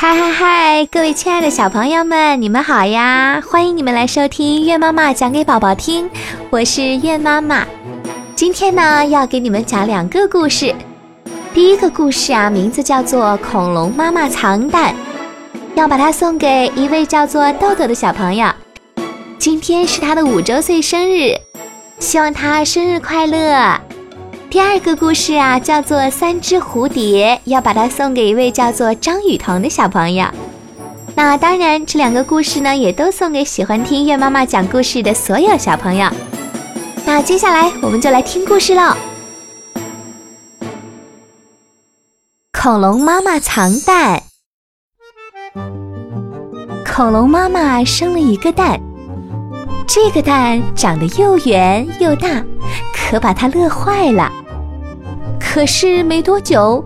嗨嗨嗨！各位亲爱的小朋友们，你们好呀！欢迎你们来收听月妈妈讲给宝宝听，我是月妈妈。今天呢，要给你们讲两个故事。第一个故事啊，名字叫做《恐龙妈妈藏蛋》，要把它送给一位叫做豆豆的小朋友。今天是他的五周岁生日，希望他生日快乐。第二个故事啊，叫做《三只蝴蝶》，要把它送给一位叫做张雨桐的小朋友。那当然，这两个故事呢，也都送给喜欢听月妈妈讲故事的所有小朋友。那接下来，我们就来听故事喽。恐龙妈妈藏蛋。恐龙妈妈生了一个蛋，这个蛋长得又圆又大，可把它乐坏了。可是没多久，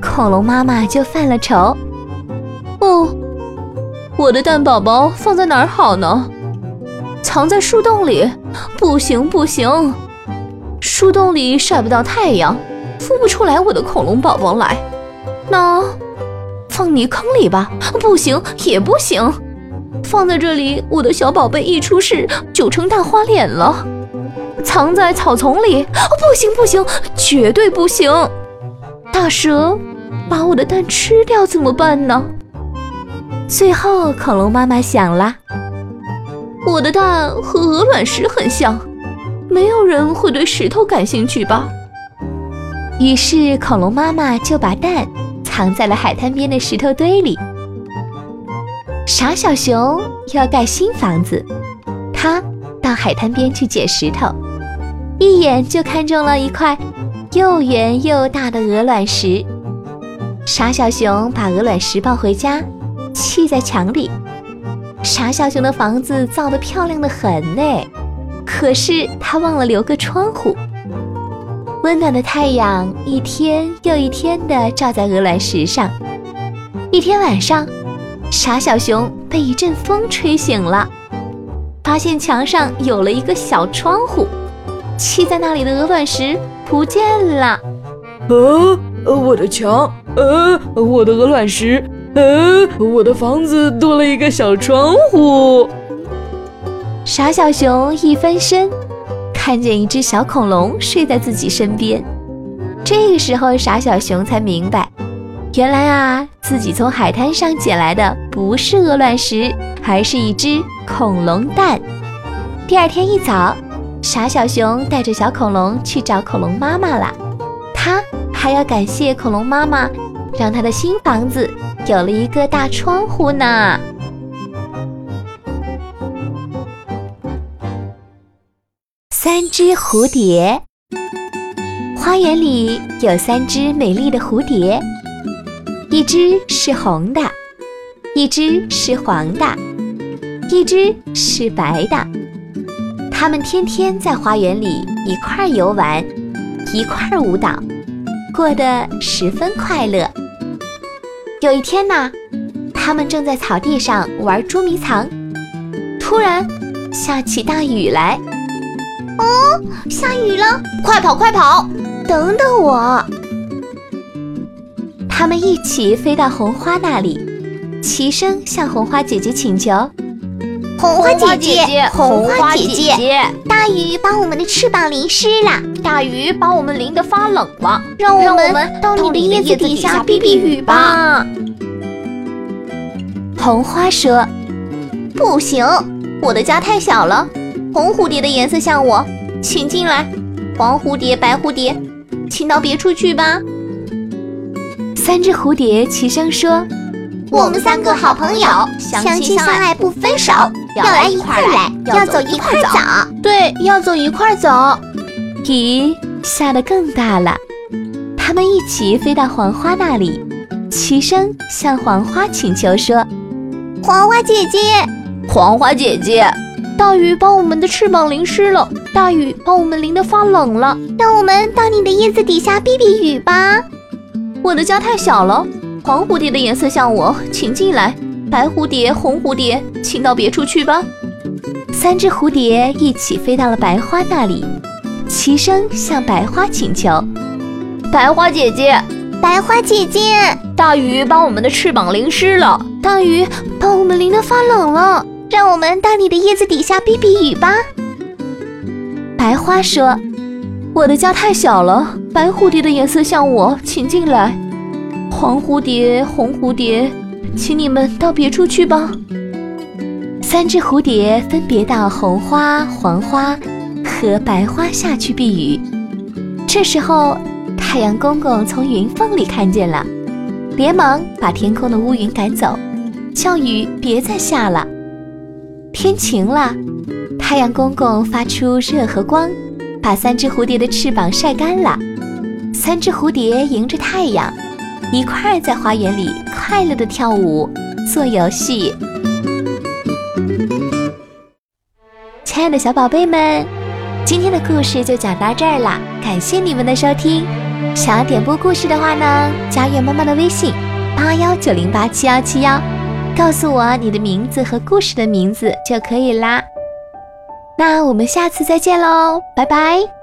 恐龙妈妈就犯了愁。哦，我的蛋宝宝放在哪儿好呢？藏在树洞里？不行不行，树洞里晒不到太阳，孵不出来我的恐龙宝宝来。那放泥坑里吧？不行也不行，放在这里，我的小宝贝一出世就成大花脸了。藏在草丛里？哦，不行不行，绝对不行！大蛇把我的蛋吃掉怎么办呢？最后，恐龙妈妈想了，我的蛋和鹅卵石很像，没有人会对石头感兴趣吧？于是，恐龙妈妈就把蛋藏在了海滩边的石头堆里。傻小熊要盖新房子，他到海滩边去捡石头。一眼就看中了一块又圆又大的鹅卵石，傻小熊把鹅卵石抱回家，砌在墙里。傻小熊的房子造得漂亮的很呢，可是他忘了留个窗户。温暖的太阳一天又一天地照在鹅卵石上。一天晚上，傻小熊被一阵风吹醒了，发现墙上有了一个小窗户。砌在那里的鹅卵石不见了。呃，我的墙，呃，我的鹅卵石，呃，我的房子多了一个小窗户。傻小熊一翻身，看见一只小恐龙睡在自己身边。这个时候，傻小熊才明白，原来啊，自己从海滩上捡来的不是鹅卵石，而是一只恐龙蛋。第二天一早。傻小熊带着小恐龙去找恐龙妈妈了，他还要感谢恐龙妈妈，让他的新房子有了一个大窗户呢。三只蝴蝶，花园里有三只美丽的蝴蝶，一只是红的，一只是黄的，一只是白的。他们天天在花园里一块游玩，一块舞蹈，过得十分快乐。有一天呢，他们正在草地上玩捉迷藏，突然下起大雨来。哦，下雨了！快跑，快跑！等等我！他们一起飞到红花那里，齐声向红花姐姐请求。红花姐姐，红花姐姐，大雨把我们的翅膀淋湿了，大雨把我们淋得发冷了，让我们到你的叶子底下避避雨吧。红花说：“不行，我的家太小了。红蝴蝶的颜色像我，请进来；黄蝴蝶、白蝴蝶，请到别处去吧。”三只蝴蝶齐声说。我们三个好朋友，相亲相爱不分手，要来一块来，要走一块走。对，要走一块走。雨下得更大了，他们一起飞到黄花那里，齐声向黄花请求说：“黄花姐姐，黄花姐姐，大雨把我们的翅膀淋湿了，大雨把我们淋得发冷了，让我们到你的叶子底下避避雨吧。我的家太小了。”黄蝴蝶的颜色像我，请进来；白蝴蝶、红蝴蝶，请到别处去吧。三只蝴蝶一起飞到了白花那里，齐声向白花请求：“白花姐姐，白花姐姐，大雨把我们的翅膀淋湿了，大雨把我们淋得发冷了，让我们到你的叶子底下避避雨吧。白花说：“我的家太小了，白蝴蝶的颜色像我，请进来。黄蝴蝶、红蝴蝶，请你们到别处去吧。”三只蝴蝶分别到红花、黄花和白花下去避雨。这时候，太阳公公从云缝里看见了，连忙把天空的乌云赶走，叫雨别再下了。天晴了，太阳公公发出热和光，把三只蝴蝶的翅膀晒干了。三只蝴蝶迎着太阳，一块在花园里快乐地跳舞、做游戏。亲爱的小宝贝们，今天的故事就讲到这儿啦，感谢你们的收听。想要点播故事的话呢，加月妈妈的微信八幺九零八七幺七幺，告诉我你的名字和故事的名字就可以啦。那我们下次再见喽，拜拜。